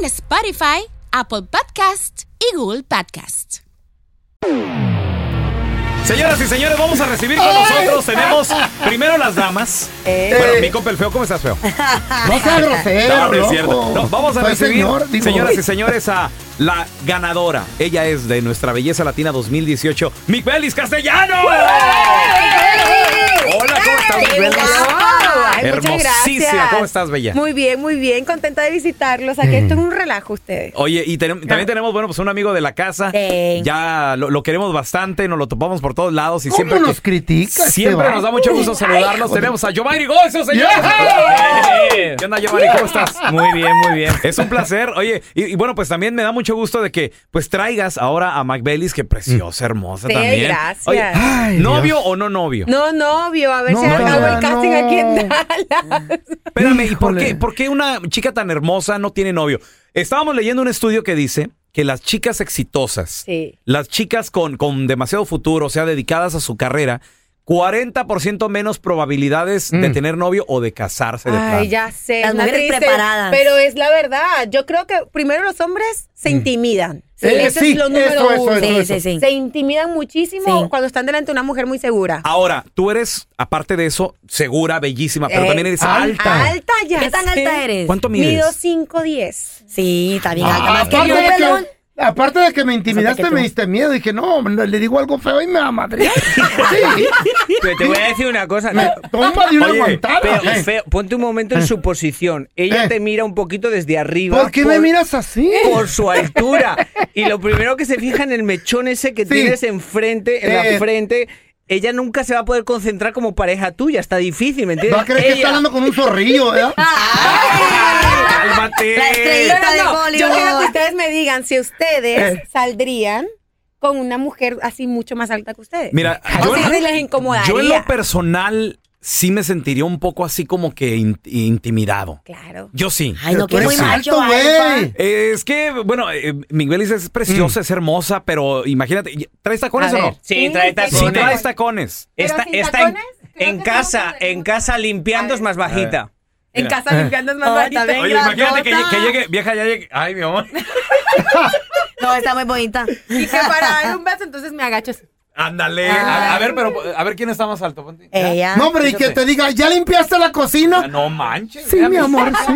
en Spotify, Apple Podcast y Google Podcast. Señoras y señores, vamos a recibir con nosotros. Tenemos primero las damas. Bueno, mi compa el feo, ¿cómo estás, feo? No seas grosero, No, no es loco. cierto. No, vamos a Soy recibir, señor, digo. señoras y señores, a la ganadora. Ella es de nuestra Belleza Latina 2018, Miguelis Castellano. Hola, ¿cómo estás? Ay, muchas Hermosísima. gracias. ¿Cómo estás, bella? Muy bien, muy bien. Contenta de visitarlos. Aquí esto es un relajo ustedes. Oye, y tenem- también tenemos, bueno, pues un amigo de la casa. Sí. Ya lo, lo queremos bastante, nos lo topamos por todos lados y ¿Cómo siempre. nos critica este Siempre nos da vato? mucho gusto saludarlos. Tenemos a Giovanni Gozo, señor. Yeah. ¿Qué onda, Giovanni? ¿Cómo estás? Muy bien, muy bien. Es un placer. Oye, y, y bueno, pues también me da mucho gusto de que pues traigas ahora a Mac Bellis, que preciosa, hermosa Sí, también. gracias. Oye, Ay, ¿novio Dios. o no novio? No, novio, a ver No, si acabo el no. casting aquí en Dallas. Espérame, ¿y por qué, por qué una chica tan hermosa no tiene novio? Estábamos leyendo un estudio que dice que las chicas exitosas, Sí. las chicas con, con demasiado futuro, o sea, dedicadas a su carrera, 40% menos probabilidades de Mm. tener novio o de casarse de. Ay, ya sé. Las mujeres triste, preparadas. Pero es la verdad. Yo creo que primero los hombres se intimidan. Eh, Eso sí, es lo número eso, eso, uno. eso, Sí, eso. sí, sí. Se intimidan muchísimo Sí. cuando están delante de una mujer muy segura. Ahora, tú eres, aparte de eso, segura, bellísima, pero Eh, también eres alta. alta. Alta ya. ¿Qué tan sé. alta eres? ¿Cuánto mides? Mido 5'10". Sí, está bien alta. Ah, Más que aparte, yo, de pelón. Aparte de que me intimidaste, que me diste miedo. Dije, no, le digo algo feo y me va a madrear. sí. Pero te voy a decir una cosa. Me toma de una Oye, aguantada. Pero, eh. feo, ponte un momento en su posición. Ella Eh. te mira un poquito desde arriba. ¿Por qué me miras así? Por su altura. Y lo primero que se fija en el mechón ese que Sí. tienes enfrente, en Eh. la frente. Ella nunca se va a poder concentrar como pareja tuya. Está difícil, ¿me entiendes? Va a creer que está hablando con un zorrillo, ¿verdad? ¡Cálmate! La estrellita de no, yo quiero que ustedes me digan si ustedes Eh. saldrían con una mujer así mucho más alta que ustedes. Mira, yo, si les incomodaría. yo en lo personal sí me sentiría un poco así como que in- intimidado. Claro. Yo sí. Ay, no, que muy macho, güey. Eh, es que, bueno, eh, Miguel es preciosa, es hermosa, pero imagínate, ¿traes tacones A o ver. no? Sí, trae tacones. Sí, traes tacones. Está, está en, tacones, en casa, en casa limpiando es más bajita. En casa limpiando es más bajita. Oye, imagínate que, llegue, vieja, ya llegue. Ay, mi amor. No, está muy bonita. Y que para dar un beso, entonces me agacho. Ándale. A, a ver, pero, a ver quién está más alto. Ponte. Ella. No, pero y que te diga, ¿ya limpiaste la Ah, cocina? No manches. Sí, mi amor, sí.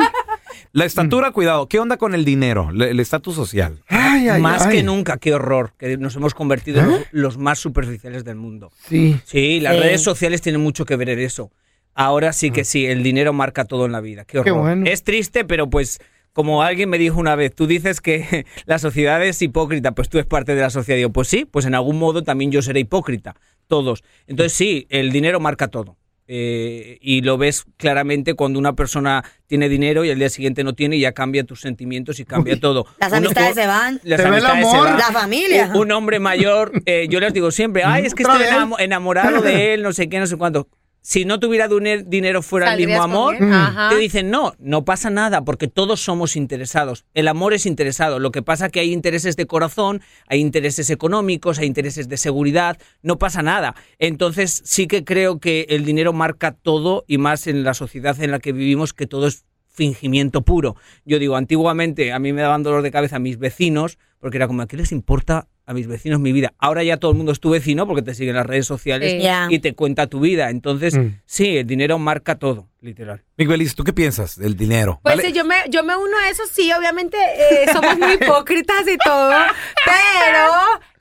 La estatura, cuidado. ¿Qué onda con el dinero? Le- El estatus social. Ay, ay, más ay. que nunca, qué horror, que nos hemos convertido en los, los más superficiales del mundo. Sí. Sí, las Sí. redes sociales tienen mucho que ver en eso. Ahora sí que sí, el dinero marca todo en la vida. Qué horror. Qué bueno. Es triste, pero pues como alguien me dijo una vez, tú dices que la sociedad es hipócrita, pues tú eres parte de la sociedad. Digo, pues sí, pues en algún modo también yo seré hipócrita, todos. Entonces sí, el dinero marca todo. Eh, y lo ves claramente cuando una persona tiene dinero y al día siguiente no tiene y ya cambia tus sentimientos y cambia todo. Las Uno- amistades se van. las Se ve el amistades se amor. van. La familia. Un, un hombre mayor, eh, yo les digo siempre, ay, es que estoy enamorado de él, no sé qué, no sé cuánto. Si no tuviera dinero fuera el ¿Saldrías mismo amor? Ajá. te dicen, no, no pasa nada, porque todos somos interesados. El amor es interesado. Lo que pasa que hay intereses de corazón, hay intereses económicos, hay intereses de seguridad, no pasa nada. Entonces sí que creo que el dinero marca todo y más en la sociedad en la que vivimos, que todo es fingimiento puro. Yo digo, antiguamente a mí me daban dolor de cabeza mis vecinos, porque era como, ¿a qué les importa a mis vecinos mi vida. Ahora ya todo el mundo es tu vecino porque te siguen las redes sociales Sí. Y te cuenta tu vida. Entonces, Mm. sí, el dinero marca todo, literal. Big Belis, ¿tú qué piensas del dinero? Pues ¿Vale? sí, yo me, yo me uno a eso, sí, obviamente eh, somos muy hipócritas y todo, pero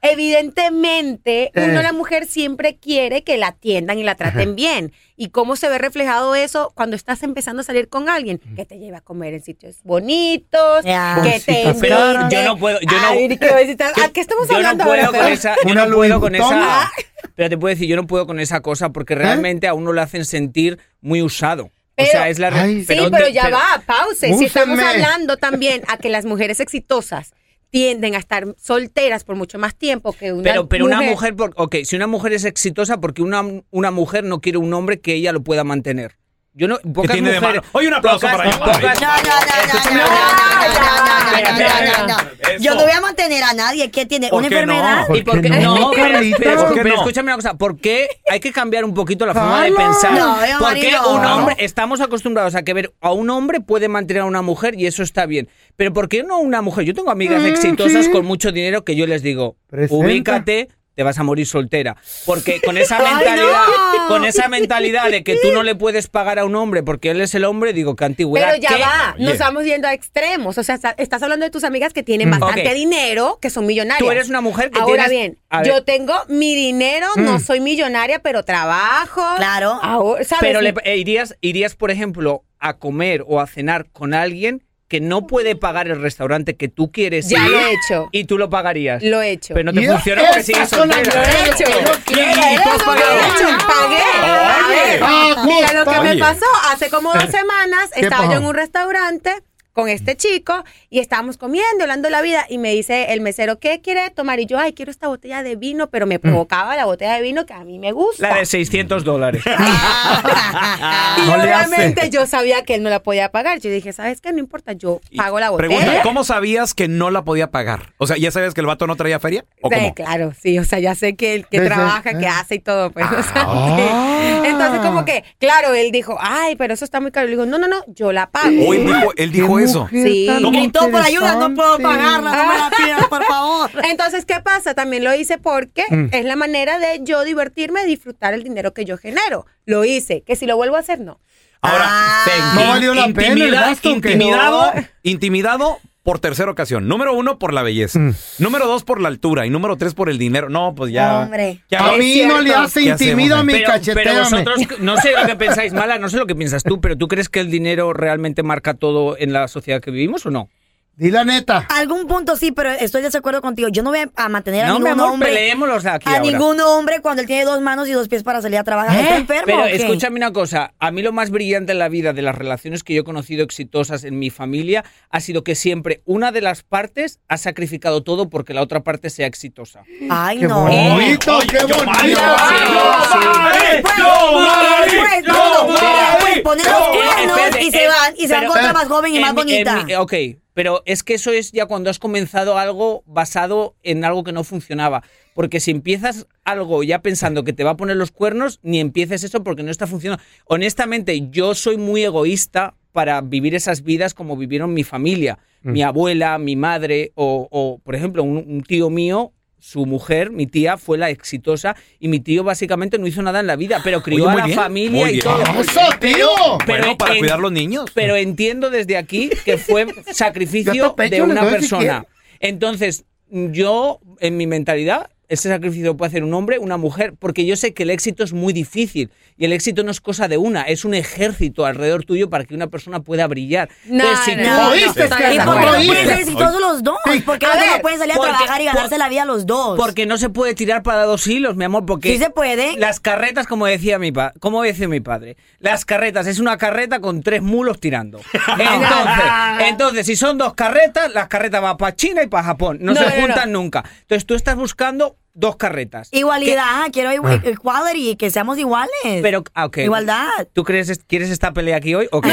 evidentemente uno, Eh. la mujer, siempre quiere que la atiendan y la traten bien. ¿Y cómo se ve reflejado eso cuando estás empezando a salir con alguien? Que te lleva a comer en sitios bonitos, que te Bolsitas Pero yo no puedo- yo no- a ir que visitar- ¿A qué estamos Yo no hablando puedo ahora, con esa, yo no puedo con esa, pero te puedo decir, yo no puedo con esa cosa porque realmente a uno lo hacen sentir muy usado. Pero- o sea, es la Ay. Sí, pero, ya pero- va, pause. Si estamos hablando también a que las mujeres exitosas tienden a estar solteras por mucho más tiempo que una Pero, pero mujer. una mujer, por, ok, si una mujer es exitosa, porque una, una mujer no quiere un hombre que ella lo pueda mantener. Yo no, pocas tiene de mujeres. malo? Oye, un aplauso pocas- para ella. pocas- No, no, no, no, no, no, no, no, no, no, no, no, no. Yo no voy a mantener a nadie que tiene ¿Por una qué no? enfermedad. ¿Por ¿Y por qué qué no, no? pero, Carlita? pero- ¿Por qué pero no? escúchame una cosa, ¿por qué hay que cambiar un poquito la forma de pensar? No, yo, Porque marido. un hombre, estamos acostumbrados a que ver a un hombre puede mantener a una mujer y eso está bien. Pero ¿por qué no una mujer? Yo tengo amigas Mm, exitosas con mucho dinero que yo les digo, Presenta. ubícate, te vas a morir soltera. Porque con esa Ay, mentalidad, no. con esa mentalidad de que tú no le puedes pagar a un hombre porque él es el hombre, digo, qué antigüedad. Pero ya ¿qué? va, Oye. nos estamos yendo a extremos. O sea, está- estás hablando de tus amigas que tienen bastante Ok. dinero, que son millonarias. Tú eres una mujer que Ahora tienes- bien, a ver. yo tengo mi dinero, no soy millonaria, pero trabajo. Claro. Ahora, ¿sabes? Pero le- eh, irías, irías, por ejemplo, a comer o a cenar con alguien que no puede pagar el restaurante que tú quieres Ya ir lo he hecho. y tú lo pagarías. Lo he hecho. Pero no te funciona porque sigues soltera. Lo he hecho. Y- y tú has Lo he pagado. hecho, pagué. Mira lo que me pasó. Hace como dos semanas ¿Qué estaba yo en un restaurante con este chico y estábamos comiendo, hablando de la vida y me dice el mesero, ¿qué quiere tomar? Y yo, ay, quiero esta botella de vino, pero me provocaba la botella de vino que a mí me gusta. La de 600 dólares. y No obviamente yo sabía que él no la podía pagar. Yo dije, ¿sabes qué? No importa, yo pago la botella. Pregunta, ¿cómo sabías que no la podía pagar? O sea, ¿ya sabías que el vato no traía feria? ¿O Sí, cómo? claro, sí, o sea, ya sé que él que Desde- trabaja, que eh. hace y todo, pues, o sea, Ah. sí. Entonces, como que, claro, él dijo, ay, pero eso está muy caro. Le digo, no, no, no, yo la pago. Él dijo, él dijo eso. Sí. Gritó por ayuda, no puedo pagarla, no me la pidas, por favor. Entonces, ¿qué pasa? También lo hice porque Mm. es la manera de yo divertirme, disfrutar el dinero que yo genero. Lo hice, que si lo vuelvo a hacer, no. Ahora, Ah. No valió la pena el intimidado, No. intimidado por tercera ocasión. Número uno, por la belleza. Mm. Número dos, por la altura. Y número tres, por el dinero. No, pues ya. Hombre. ¿Qué A mí no le hace ¿Qué intimídame y Pero, pero cacheteame. vosotros, no sé lo que pensáis, Mala, no sé lo que piensas tú, pero ¿tú crees que el dinero realmente marca todo en la sociedad que vivimos o no? Di la neta. Algún punto sí, pero estoy de desacuerdo contigo. Yo no voy a mantener a No, mi ningún amor, hombre. aquí a ahora. ningún hombre cuando él tiene dos manos y dos pies para salir a trabajar. ¿Está enfermo Pero qué? escúchame una cosa, a mí lo más brillante en la vida de las relaciones que yo he conocido exitosas en mi familia ha sido que siempre una de las partes ha sacrificado todo porque la otra parte sea exitosa. Ay, Qué no. bonito, qué bonito. Mari, después ponen los cuernos y se eh, van, y se van con otra más joven y más mi- bonita. mi- ok, pero es que eso es ya cuando has comenzado algo basado en algo que no funcionaba. Porque si empiezas algo ya pensando que te va a poner los cuernos, ni empieces eso porque no está funcionando. Honestamente, yo soy muy egoísta para vivir esas vidas como vivieron mi familia, mi abuela, mi madre, o, o, por ejemplo, un, un tío mío. Su mujer, mi tía, fue la exitosa y mi tío básicamente no hizo nada en la vida, pero crió Oye, a la bien, familia muy y bien. todo. ¡Eso, tío! Pero bueno, para en- cuidar los niños. Pero entiendo desde aquí que fue sacrificio de una persona. Entonces, yo, en mi mentalidad, ese sacrificio lo puede hacer un hombre, una mujer, porque yo sé que el éxito es muy difícil y el éxito no es cosa de una, es un ejército alrededor tuyo para que una persona pueda brillar. No, Entonces, si no, no, ¿Oíste, estoy que de ¿Y por qué no pueden ser exitosos los dos? ¿Por qué no pueden salir a porque- trabajar y ganarse por- la vida los dos? Porque no se puede tirar para dos hilos, mi amor, porque Sí se puede. las carretas, como decía mi pa como decía mi padre, las carretas es una carreta con tres mulos tirando. Entonces, entonces si son dos carretas, las carretas van para China y para Japón, no, No, se no, no. juntan nunca. Entonces tú estás buscando dos carretas. Igualdad, quiero igual- equality, que seamos iguales. Pero, ah, ok. Igualdad. ¿Tú crees, quieres esta pelea aquí hoy? Ok.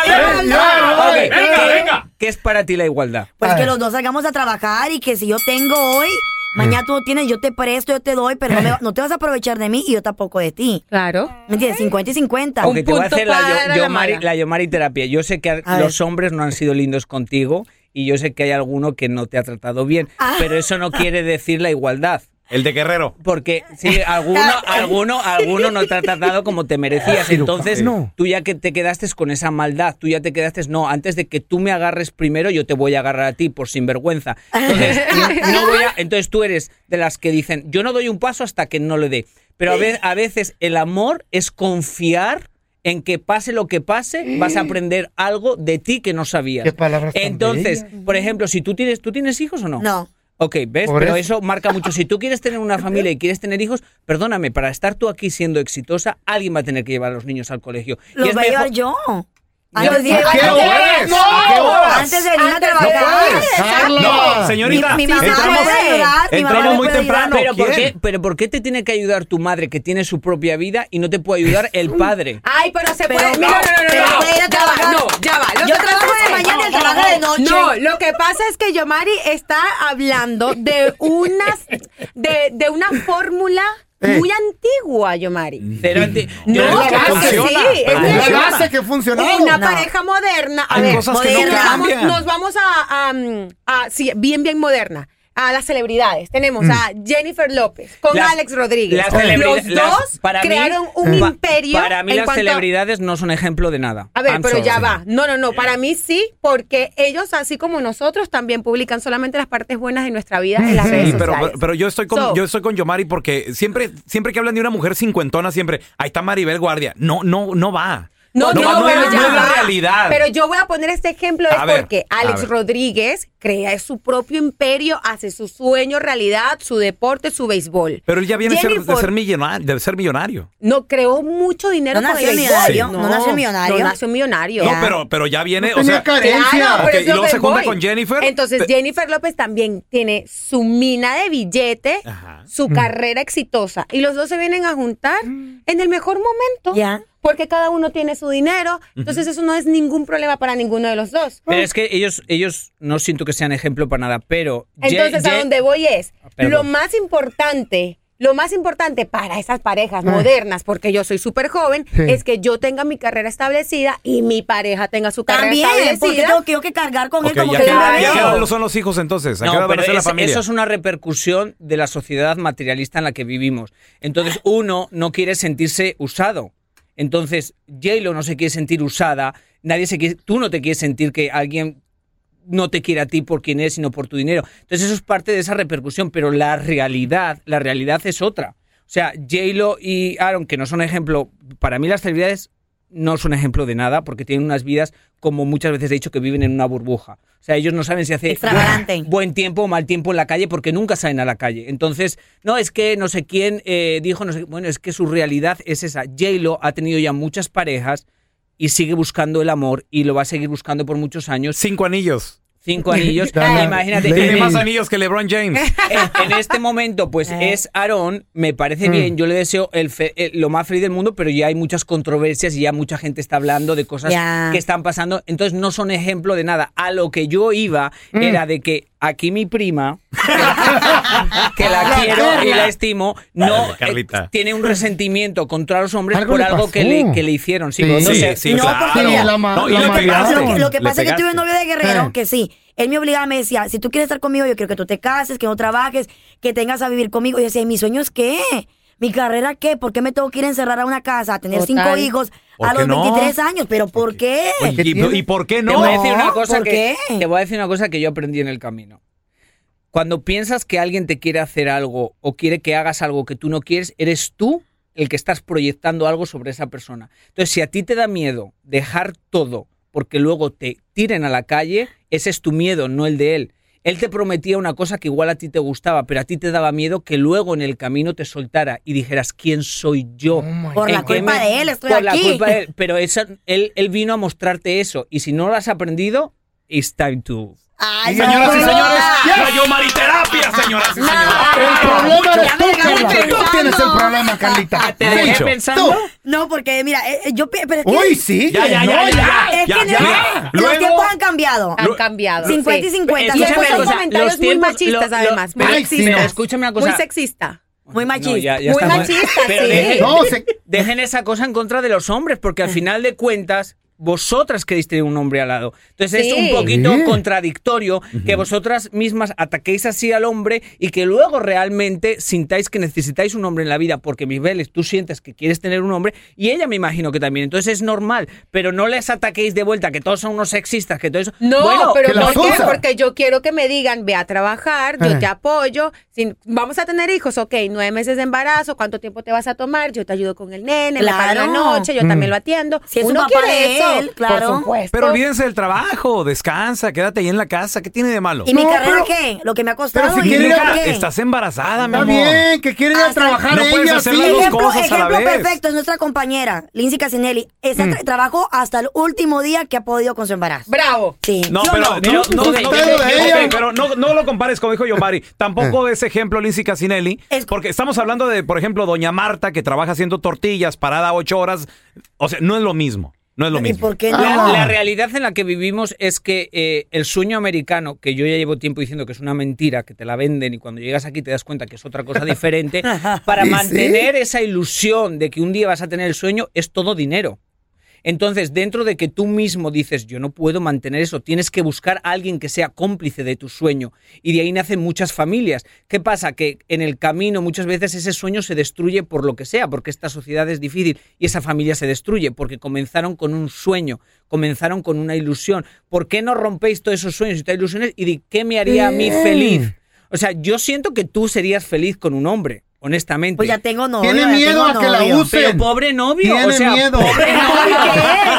Ok, ¿qué- ¿Qué es para ti la igualdad? Pues que ver. los dos salgamos a trabajar y que si yo tengo hoy, mañana tú no tienes, yo te presto, yo te doy, pero no, me no te vas a aprovechar de mí y yo tampoco de ti. Claro. ¿Me entiendes? 50 y 50. Ok, te voy a punto hacer la, para yo- la mala. la Yomari terapia. Yo sé que A los hombres no han sido lindos contigo y yo sé que hay alguno que no te ha tratado bien, Ah. pero eso no quiere decir la igualdad. El de Guerrero. Porque si alguno, alguno, alguno no te ha tratado como te merecías. Entonces, no. tú ya que te quedaste con esa maldad, tú ya te quedaste, no, antes de que tú me agarres primero, yo te voy a agarrar a ti por sinvergüenza. Entonces, no voy a- entonces tú eres de las que dicen, yo no doy un paso hasta que no le dé. Pero a, ve- a veces el amor es confiar en que pase lo que pase, vas a aprender algo de ti que no sabías. Qué palabras tan Entonces, bellas. por ejemplo, si tú tienes, ¿tú tienes hijos o no? No. Ok, ¿ves? Por Pero eso. eso marca mucho. Si tú quieres tener una familia y quieres tener hijos, perdóname, para estar tú aquí siendo exitosa, alguien va a tener que llevar a los niños al colegio. Y Los es voy a llevar mejor- yo. Antes de, ¿A qué horas? ¿A qué horas? antes de irme a Antes de- trabajar. No, señorita. Mi, mi mamá entramos, me puede ayudar, mi mamá entramos muy puede ayudar. temprano. Pero ¿por, qué, pero ¿por qué te tiene que ayudar tu madre que tiene su propia vida y no te puede ayudar el padre? Ay, pero se Pero puede. no, Mira, no, no, no, pero no, puede ir a ya va, trabajar. no, ya va. Lo Yo que trabajo pasa de es que- mañana y él trabaja de noche. No, lo que pasa es que Yomari está hablando de unas, de, de una fórmula Eh. muy antigua, Yomari. Pero anti- No, es la que funciona. Sí, es base que. Una No. pareja moderna. A Hay ver, cosas que no. Nos vamos a, a, a- sí, bien, bien moderna. A las celebridades. Tenemos a Jennifer López con Las- Alex Rodríguez. las Los dos las- para mí- crearon un pa- imperio. Para mí en las cuanto celebridades no son ejemplo de nada. A ver, I'm pero ya va. No, no, no. Para mí sí, porque ellos, así como nosotros, también publican solamente las partes buenas de nuestra vida en las redes Sí, pero, sociales. pero, pero yo estoy con So- yo estoy con Yomari porque siempre siempre que hablan de una mujer cincuentona siempre ahí está Maribel Guardia. No no no va. No, no, no, pero es, no ya es la realidad. Pero yo voy a poner este ejemplo es ver, porque Alex. Rodríguez crea su propio imperio, hace su sueño realidad, su deporte, su béisbol. Pero él ya viene de ser, de Jennifer ser millonario, de ser millonario. No creó mucho dinero No con nació el millonario, béisbol. no nació millonario. No nació millonario. No, pero pero ya viene, No o sea, carencia. Claro, Ok, pero es y lo luego se junta con Jennifer. Entonces, Te- Jennifer López también tiene su mina de billete, Ajá. su carrera exitosa. Y los dos se vienen a juntar en el mejor momento. Ya. Porque cada uno tiene su dinero. Entonces, eso no es ningún problema para ninguno de los dos. Pero es que ellos, ellos no siento que sean ejemplo para nada, pero... Ye- Entonces, a donde voy es, Perdón. lo más importante, lo más importante para esas parejas Ah. modernas, porque yo soy súper joven, Sí. es que yo tenga mi carrera establecida y mi pareja tenga su carrera También, porque establecida. tengo que, yo que cargar con Ok, él como ¿y a que son los hijos entonces? ¿A No, pero ser la es- familia? eso es una repercusión de la sociedad materialista en la que vivimos. Entonces, uno no quiere sentirse usado. Entonces, J-Lo no se quiere sentir usada, nadie se quiere, tú no te quieres sentir que alguien no te quiere a ti por quien eres, sino por tu dinero. Entonces, eso es parte de esa repercusión, pero la realidad, la realidad es otra. O sea, J-Lo y Aaron, que no son ejemplo, para mí las celebridades no son ejemplo de nada porque tienen unas vidas, como muchas veces he dicho, que viven en una burbuja. O sea, ellos no saben si hace buen tiempo o mal tiempo en la calle porque nunca salen a la calle. Entonces, no, es que no sé quién eh, dijo, no sé, bueno, es que su realidad es esa. J-Lo ha tenido ya muchas parejas y sigue buscando el amor y lo va a seguir buscando por muchos años. Cinco anillos. Cinco anillos. Dale, Imagínate. Tiene en- más anillos que LeBron James. en, en este momento, pues es Aarón, me parece bien, yo le deseo el fe- el- lo más feliz del mundo, pero ya hay muchas controversias y ya mucha gente está hablando de cosas Ya. que están pasando, entonces no son ejemplo de nada. A lo que yo iba era de que aquí mi prima, que, que la quiero y la estimo, no eh, tiene un resentimiento contra los hombres Algo por le algo pasó. que le, que le hicieron. Sí, Sí. pero no Sí, sé. sí, No, claro. porque mira, la ma- No, y la. Lo que, lo que pasa es que tuve un novio de guerrero Eh. que sí, él me obligaba, me decía, si tú quieres estar conmigo, yo quiero que tú te cases, que no trabajes, que tengas a vivir conmigo. Y yo decía, ¿y mis sueños qué? ¿Mi carrera qué? ¿Por qué me tengo que ir a encerrar a una casa, a tener Total. cinco hijos ¿Por a qué los no? 23 años? ¿Pero por qué? Oye, ¿Qué ¿y, por qué Te no? voy a decir una cosa ¿por que qué? te voy a decir una cosa que yo aprendí en el camino. Cuando piensas que alguien te quiere hacer algo o quiere que hagas algo que tú no quieres, eres tú el que estás proyectando algo sobre esa persona. Entonces, si a ti te da miedo dejar todo porque luego te tiren a la calle, ese es tu miedo, no el de él. Él te prometía una cosa que igual a ti te gustaba, pero a ti te daba miedo que luego en el camino te soltara y dijeras, ¿quién soy yo? Oh Por ¿En la culpa me- de él estoy por la aquí. culpa de él. Pero esa- él, él vino a mostrarte eso. Y si no lo has aprendido, it's time to... Ay, Señoras y no. señores, la Yomariterapia, señoras y señores. El problema eres ya tú, tienes el problema, Carlita. ¿Te dejé pensando? Tú. No, porque mira, yo pe- pero es que, Uy, sí. Ya, ya, no, ya, ya. es que los Luego- tiempos han cambiado. Han cambiado. 50 y sí. 50. Y Escúchame estos una son cosa, comentarios muy machistas, además. Muy. Escúchame una Muy cosa. sexista. Muy machista. No, ya- ya Muy machista, sí. dejen, No, se- dejen esa cosa en contra de los hombres, porque al final de cuentas, vosotras queréis tener un hombre al lado. Entonces es un poquito Sí. contradictorio que vosotras mismas ataquéis así al hombre y que luego realmente sintáis que necesitáis un hombre en la vida, porque Mibeles, tú sientes que quieres tener un hombre y ella me imagino que también. Entonces es normal, pero no les ataquéis de vuelta, que todos son unos sexistas, que todo eso. No, Bueno, pero que las ¿por qué? usa. Porque yo quiero que me digan, ve a trabajar, yo Eh. te apoyo. Vamos a tener hijos, ok, nueve meses de embarazo, ¿cuánto tiempo te vas a tomar? Yo te ayudo con el nene, le paro la Claro. noche, yo también lo atiendo. Si es un Uno papá quiere de eso, él, claro. Por supuesto. Pero olvídense del trabajo, descansa, quédate ahí en la casa. ¿Qué tiene de malo? ¿Y mi No, carrera pero- qué? Lo que me ha costado. pero si ¿y quiere ir a- qué? Estás embarazada, mi Está amor. bien, que quiere ir a Hasta- trabajar No puedes ella, hacer sí. las dos Ejemplo, cosas a la ejemplo vez. perfecto es nuestra compañera, Lindsay Casinelli. Esa Mm. tra- trabajó hasta el último día que ha podido con su embarazo. Bravo. Sí. No, ¿Sí o pero, no? no, no, Tú- no, tú- ok, pedo de ok, ella. pero no, no lo compares como dijo Yomari. Tampoco ese ejemplo, Lindsay Casinelli. Porque estamos hablando de, por ejemplo, Doña Marta, que trabaja haciendo tortillas, parada ocho horas. O sea, no es lo mismo. No es lo ¿Y mismo. por qué no? La, la realidad en la que vivimos es que eh, el sueño americano, que yo ya llevo tiempo diciendo que es una mentira, que te la venden y cuando llegas aquí te das cuenta que es otra cosa diferente, para mantener esa ilusión de que un día vas a tener el sueño es todo dinero. Entonces, dentro de que tú mismo dices, yo no puedo mantener eso, tienes que buscar a alguien que sea cómplice de tu sueño. Y de ahí nacen muchas familias. ¿Qué pasa? Que en el camino muchas veces ese sueño se destruye por lo que sea, porque esta sociedad es difícil y esa familia se destruye, porque comenzaron con un sueño, comenzaron con una ilusión. ¿Por qué no rompéis todos esos sueños y todas ilusiones y de qué me haría a mí feliz? O sea, yo siento que tú serías feliz con un hombre, honestamente. Pues ya tengo novio. Tiene miedo a que la novio. use. Pero pobre novio, Tiene o sea, miedo. pobre novio.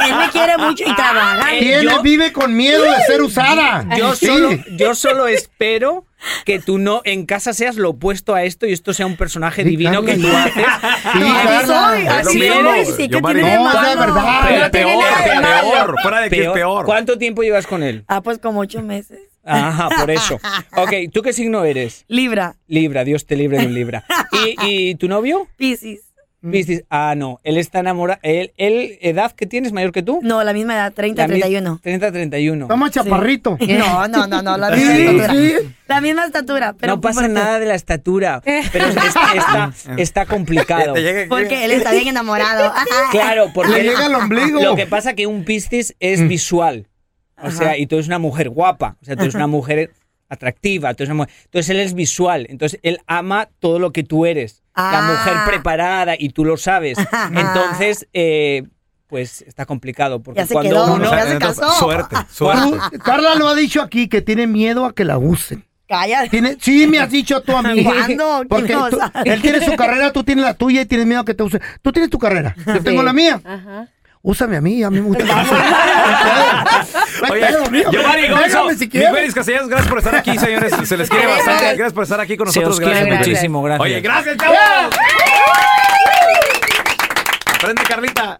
Él me quiere mucho y trabaja. Eh, Tiene, yo- vive con miedo de ser usada. Yo Sí. solo, yo solo espero que tú no en casa seas lo opuesto a esto y esto sea un personaje Sí, divino que Carla, tú ya. haces. Sí, No, así soy, así. Sí, ¿qué Yo, Mari, tiene de no, la verdad. Pero peor, de peor. Fuera de que es peor. ¿Cuánto tiempo llevas con él? Ah, pues como ocho meses. Ajá, por eso. Ok, ¿tú qué signo eres? Libra, Libra, Dios te libre de un Libra. ¿Y, y tu novio? Piscis. Piscis. Ah, no, él está enamorado. ¿Él, él, edad que tienes mayor que tú? No, la misma edad, 30, La mi- 31. 30, 31. Está más chaparrito. No, no, no, no, la Sí, misma estatura. sí. La misma estatura. Pero no pasa nada de la estatura, pero es- es- está, está complicado. Porque él está bien enamorado. Claro, porque Le llega al ombligo. Lo que pasa que un Piscis es visual. O sea, y tú eres una mujer guapa. O sea, tú eres una mujer atractiva. Tú eres una mujer- Entonces él es visual. Entonces él ama todo lo que tú eres. La Ah. mujer preparada y tú lo sabes. Entonces, eh, pues está complicado. Porque Ya se cuando quedó, uno. ya se casó. Suerte, suerte. Carla lo ha dicho aquí que tiene miedo a que la usen. Cállate. Tiene, sí, me has dicho tú a mí. ¿Cuándo? Porque él tiene su carrera, tú tienes la tuya y tienes miedo a que te use. Tú tienes tu carrera, yo tengo la mía. Ajá. Úsame a mí, a mí me gusta. Oye. Giovanni Gonzo, si. Miguel Castellanos, gracias por estar aquí, señores. Se les quiere bastante. Gracias por estar aquí con Se nosotros. os quiere gracias, Miguel. muchísimo, gracias. Oye, gracias, chavos. Aprende, Carlita.